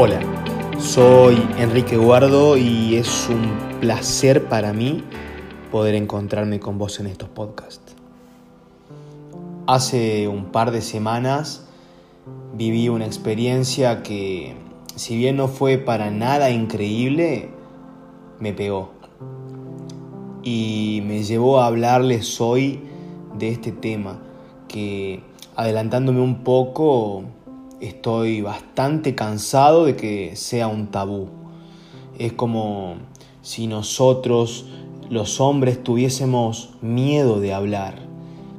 Hola, soy Enrique Guardo y es un placer para mí poder encontrarme con vos en estos podcasts. Hace un par de semanas viví una experiencia que, si bien no fue para nada increíble, me pegó. Y me llevó a hablarles hoy de este tema que, adelantándome un poco, estoy bastante cansado de que sea un tabú. Es como si nosotros, los hombres, tuviésemos miedo de hablar,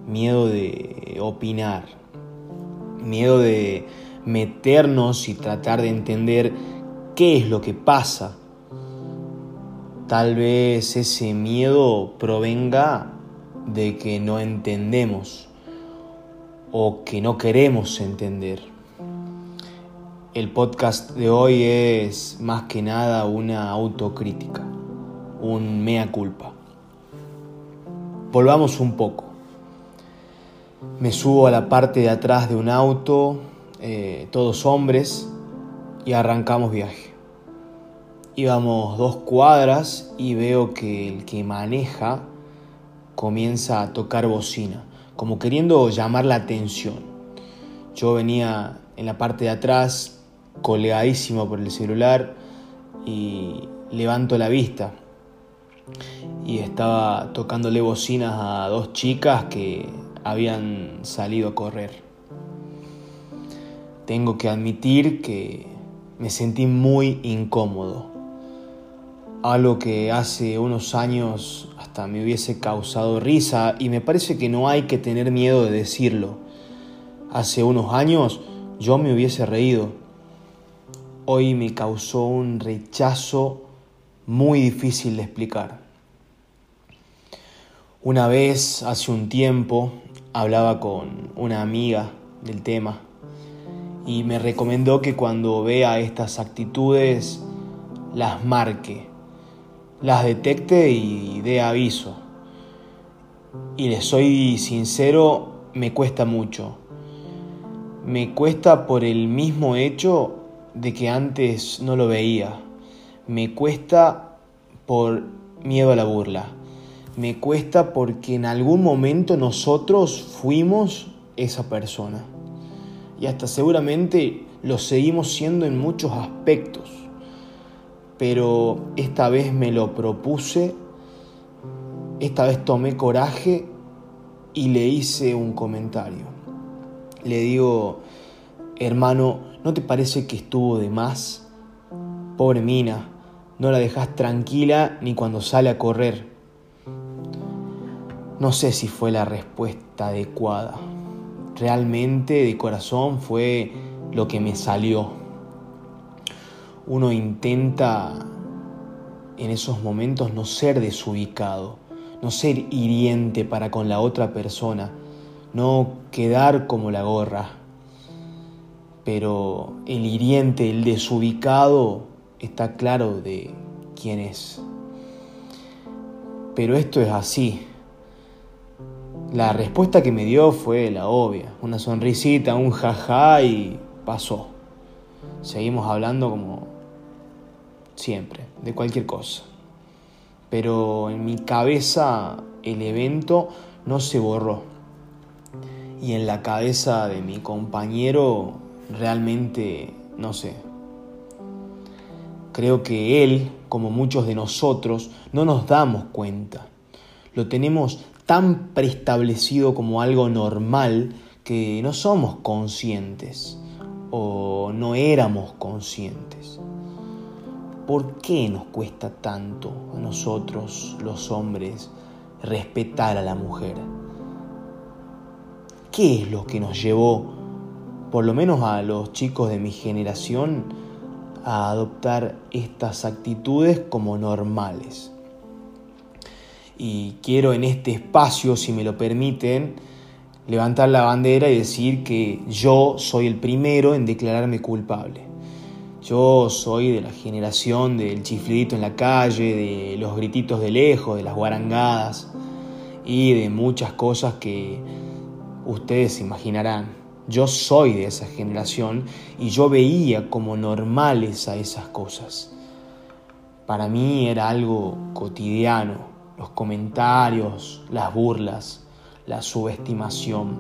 miedo de opinar, miedo de meternos y tratar de entender qué es lo que pasa. Tal vez ese miedo provenga de que no entendemos o que no queremos entender. El podcast de hoy es más que nada una autocrítica, un mea culpa. Volvamos un poco. Me subo a la parte de atrás de un auto, eh, todos hombres, y arrancamos viaje. Íbamos dos cuadras y veo que el que maneja comienza a tocar bocina, como queriendo llamar la atención. Yo venía en la parte de atrás colgadísimo por el celular y levanto la vista y estaba tocándole bocinas a dos chicas que habían salido a correr. Tengo que admitir que me sentí muy incómodo. Algo que hace unos años hasta me hubiese causado risa y me parece que no hay que tener miedo de decirlo. Hace unos años yo me hubiese reído hoy me causó un rechazo muy difícil de explicar. Una vez, hace un tiempo, hablaba con una amiga del tema y me recomendó que cuando vea estas actitudes las marque, las detecte y dé aviso. Y le soy sincero, me cuesta mucho. Me cuesta por el mismo hecho de que antes no lo veía. Me cuesta por miedo a la burla. Me cuesta porque en algún momento nosotros fuimos esa persona. Y hasta seguramente lo seguimos siendo en muchos aspectos. Pero esta vez me lo propuse, esta vez tomé coraje y le hice un comentario. Le digo, hermano, ¿No te parece que estuvo de más? Pobre Mina, no la dejas tranquila ni cuando sale a correr. No sé si fue la respuesta adecuada. Realmente de corazón fue lo que me salió. Uno intenta en esos momentos no ser desubicado, no ser hiriente para con la otra persona, no quedar como la gorra pero el hiriente, el desubicado, está claro de quién es. Pero esto es así. La respuesta que me dio fue la obvia, una sonrisita, un jaja y pasó. Seguimos hablando como siempre, de cualquier cosa. Pero en mi cabeza el evento no se borró. Y en la cabeza de mi compañero realmente, no sé. Creo que Él, como muchos de nosotros, no nos damos cuenta. Lo tenemos tan preestablecido como algo normal que no somos conscientes o no éramos conscientes. ¿Por qué nos cuesta tanto a nosotros, los hombres, respetar a la mujer? ¿Qué es lo que nos llevó por lo menos a los chicos de mi generación, a adoptar estas actitudes como normales. Y quiero en este espacio, si me lo permiten, levantar la bandera y decir que yo soy el primero en declararme culpable. Yo soy de la generación del chiflidito en la calle, de los grititos de lejos, de las guarangadas y de muchas cosas que ustedes imaginarán Yo soy de esa generación y yo veía como normales a esas cosas. Para mí era algo cotidiano, los comentarios, las burlas, la subestimación.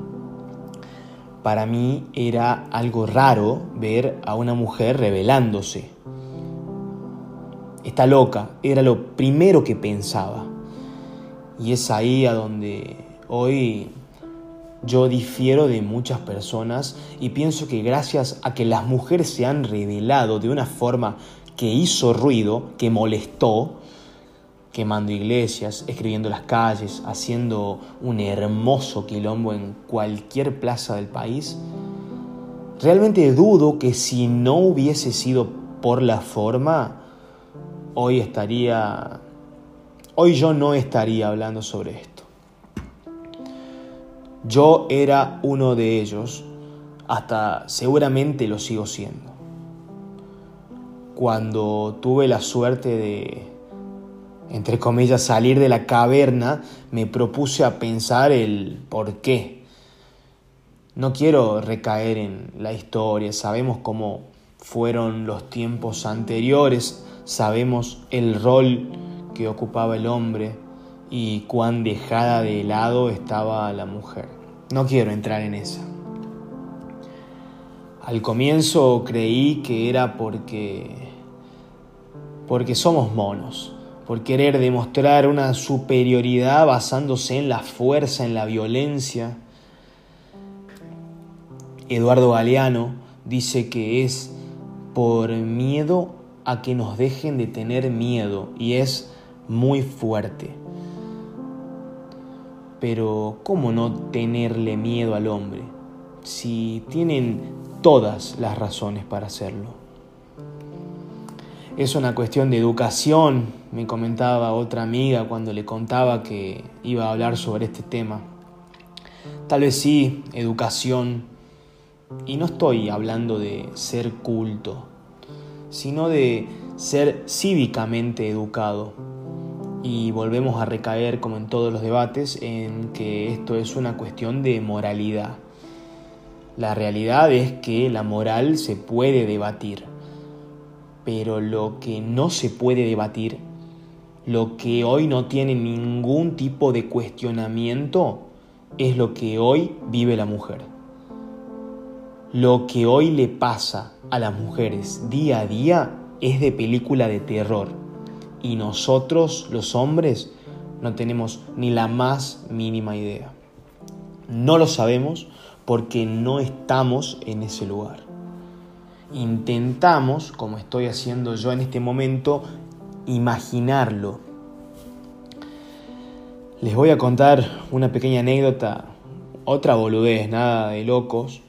Para mí era algo raro ver a una mujer rebelándose. Está loca, era lo primero que pensaba. Y es ahí a donde hoy yo difiero de muchas personas y pienso que gracias a que las mujeres se han revelado de una forma que hizo ruido, que molestó, quemando iglesias, escribiendo las calles, haciendo un hermoso quilombo en cualquier plaza del país, realmente dudo que si no hubiese sido por la forma, hoy estaría, hoy yo no estaría hablando sobre esto. Yo era uno de ellos, hasta seguramente lo sigo siendo. Cuando tuve la suerte de, entre comillas, salir de la caverna, me propuse a pensar el por qué. No quiero recaer en la historia, sabemos cómo fueron los tiempos anteriores, sabemos el rol que ocupaba el hombre y cuán dejada de lado estaba la mujer. No quiero entrar en esa. Al comienzo creí que era porque porque somos monos, por querer demostrar una superioridad basándose en la fuerza, en la violencia. Eduardo Galeano dice que es por miedo a que nos dejen de tener miedo y es muy fuerte. Pero ¿cómo no tenerle miedo al hombre si tienen todas las razones para hacerlo? Es una cuestión de educación, me comentaba otra amiga cuando le contaba que iba a hablar sobre este tema. Tal vez sí, educación. Y no estoy hablando de ser culto, sino de ser cívicamente educado y volvemos a recaer, como en todos los debates, en que esto es una cuestión de moralidad. La realidad es que la moral se puede debatir, pero lo que no se puede debatir, lo que hoy no tiene ningún tipo de cuestionamiento, es lo que hoy vive la mujer. Lo que hoy le pasa a las mujeres día a día es de película de terror y nosotros los hombres no tenemos ni la más mínima idea. No lo sabemos porque no estamos en ese lugar. Intentamos, como estoy haciendo yo en este momento, imaginarlo. Les voy a contar una pequeña anécdota, otra boludez, nada de locos,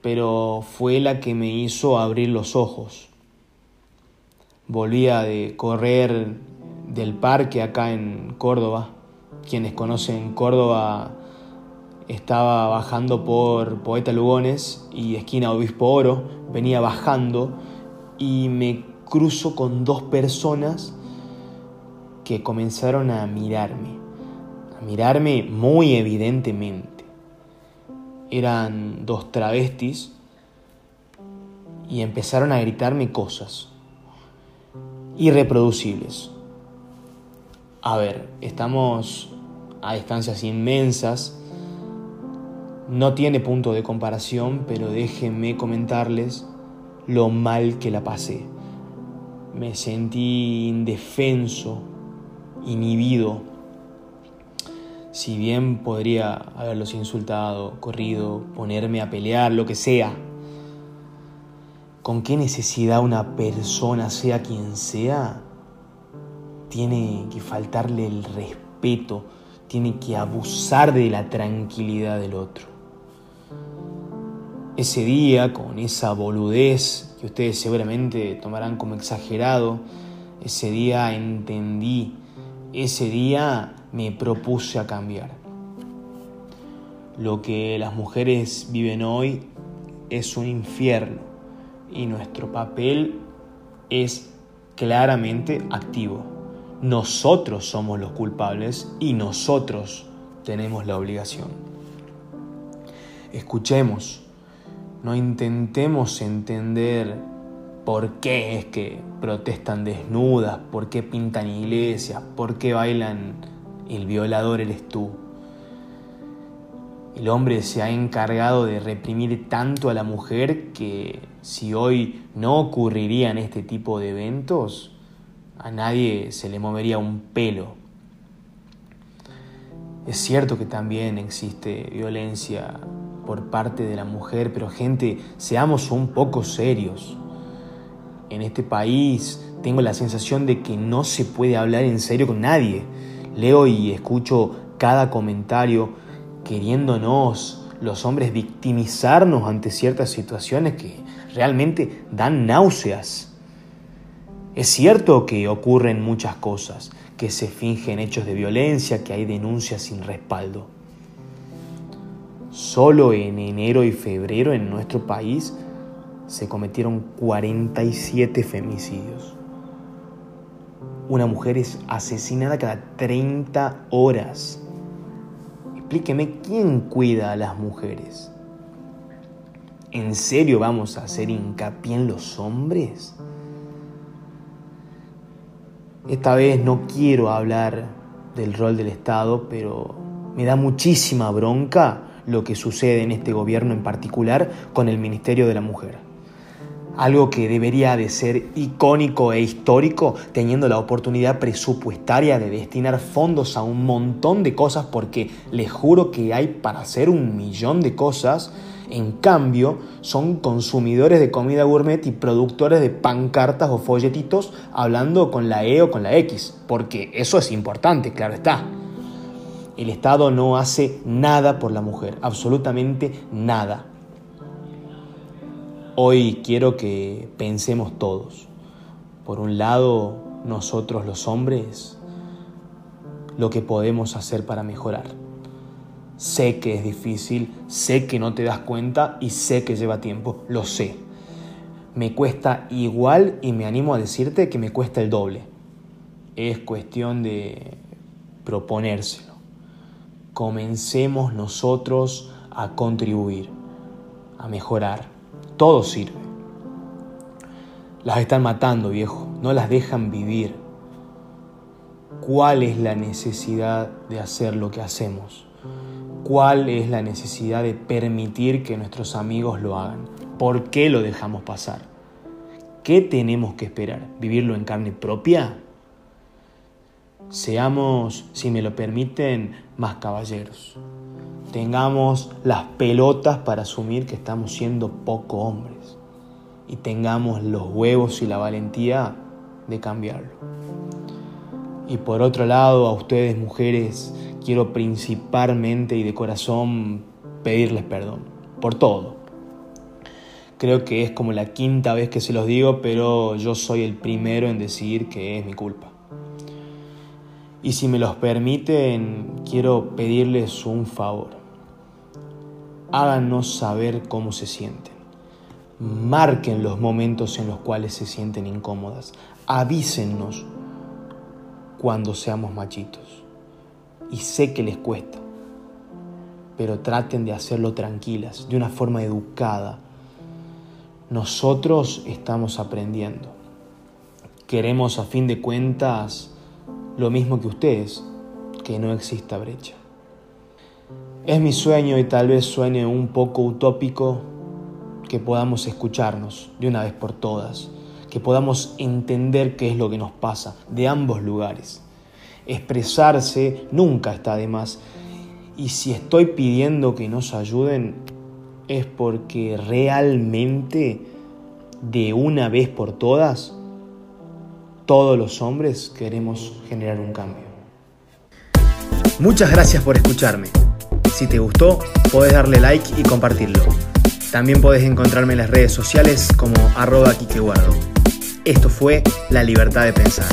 pero fue la que me hizo abrir los ojos volvía de correr del parque acá en Córdoba. Quienes conocen Córdoba, estaba bajando por Poeta Lugones y esquina Obispo Oro, venía bajando y me cruzo con dos personas que comenzaron a mirarme, a mirarme muy evidentemente. Eran dos travestis y empezaron a gritarme cosas irreproducibles. A ver, estamos a distancias inmensas, no tiene punto de comparación, pero déjenme comentarles lo mal que la pasé. Me sentí indefenso, inhibido. Si bien podría haberlos insultado, corrido, ponerme a pelear, lo que sea, con qué necesidad una persona, sea quien sea, tiene que faltarle el respeto, tiene que abusar de la tranquilidad del otro. Ese día, con esa boludez que ustedes seguramente tomarán como exagerado, ese día entendí, ese día me propuse a cambiar. Lo que las mujeres viven hoy es un infierno y nuestro papel es claramente activo. Nosotros somos los culpables y nosotros tenemos la obligación. Escuchemos, no intentemos entender por qué es que protestan desnudas, por qué pintan iglesias, por qué bailan el violador eres tú. El hombre se ha encargado de reprimir tanto a la mujer que si hoy no ocurrirían este tipo de eventos, a nadie se le movería un pelo. Es cierto que también existe violencia por parte de la mujer, pero gente, seamos un poco serios. En este país tengo la sensación de que no se puede hablar en serio con nadie. Leo y escucho cada comentario queriéndonos los hombres victimizarnos ante ciertas situaciones que realmente dan náuseas. Es cierto que ocurren muchas cosas, que se fingen hechos de violencia, que hay denuncias sin respaldo. Solo en enero y febrero en nuestro país se cometieron 47 femicidios. Una mujer es asesinada cada 30 horas. Explíqueme quién cuida a las mujeres. ¿En serio vamos a hacer hincapié en los hombres? Esta vez no quiero hablar del rol del Estado, pero me da muchísima bronca lo que sucede en este gobierno en particular con el Ministerio de la Mujer algo que debería de ser icónico e histórico, teniendo la oportunidad presupuestaria de destinar fondos a un montón de cosas, porque les juro que hay para hacer un millón de cosas. En cambio, son consumidores de comida gourmet y productores de pancartas o folletitos hablando con la E o con la X, porque eso es importante, claro está. El Estado no hace nada por la mujer, absolutamente nada. Hoy quiero que pensemos todos. Por un lado, nosotros los hombres, lo que podemos hacer para mejorar. Sé que es difícil, sé que no te das cuenta y sé que lleva tiempo, lo sé. Me cuesta igual y me animo a decirte que me cuesta el doble. Es cuestión de proponérselo. Comencemos nosotros a contribuir, a mejorar todo sirve. Las están matando, viejo. No las dejan vivir. ¿Cuál es la necesidad de hacer lo que hacemos? ¿Cuál es la necesidad de permitir que nuestros amigos lo hagan? ¿Por qué lo dejamos pasar? ¿Qué tenemos que esperar? ¿Vivirlo en carne propia? Seamos, si me lo permiten, más caballeros tengamos las pelotas para asumir que estamos siendo poco hombres y tengamos los huevos y la valentía de cambiarlo. Y por otro lado, a ustedes mujeres, quiero principalmente y de corazón pedirles perdón por todo. Creo que es como la quinta vez que se los digo, pero yo soy el primero en decir que es mi culpa. Y si me los permiten, quiero pedirles un favor háganos saber cómo se sienten. Marquen los momentos en los cuales se sienten incómodas. Avísennos cuando seamos machitos. Y sé que les cuesta, pero traten de hacerlo tranquilas, de una forma educada. Nosotros estamos aprendiendo. Queremos a fin de cuentas lo mismo que ustedes, que no exista brecha. Es mi sueño y tal vez suene un poco utópico que podamos escucharnos de una vez por todas, que podamos entender qué es lo que nos pasa de ambos lugares. Expresarse nunca está de más y si estoy pidiendo que nos ayuden es porque realmente de una vez por todas todos los hombres queremos generar un cambio. Muchas gracias por escucharme. Si te gustó, podés darle like y compartirlo. También podés encontrarme en las redes sociales como arroba Esto fue La Libertad de Pensar.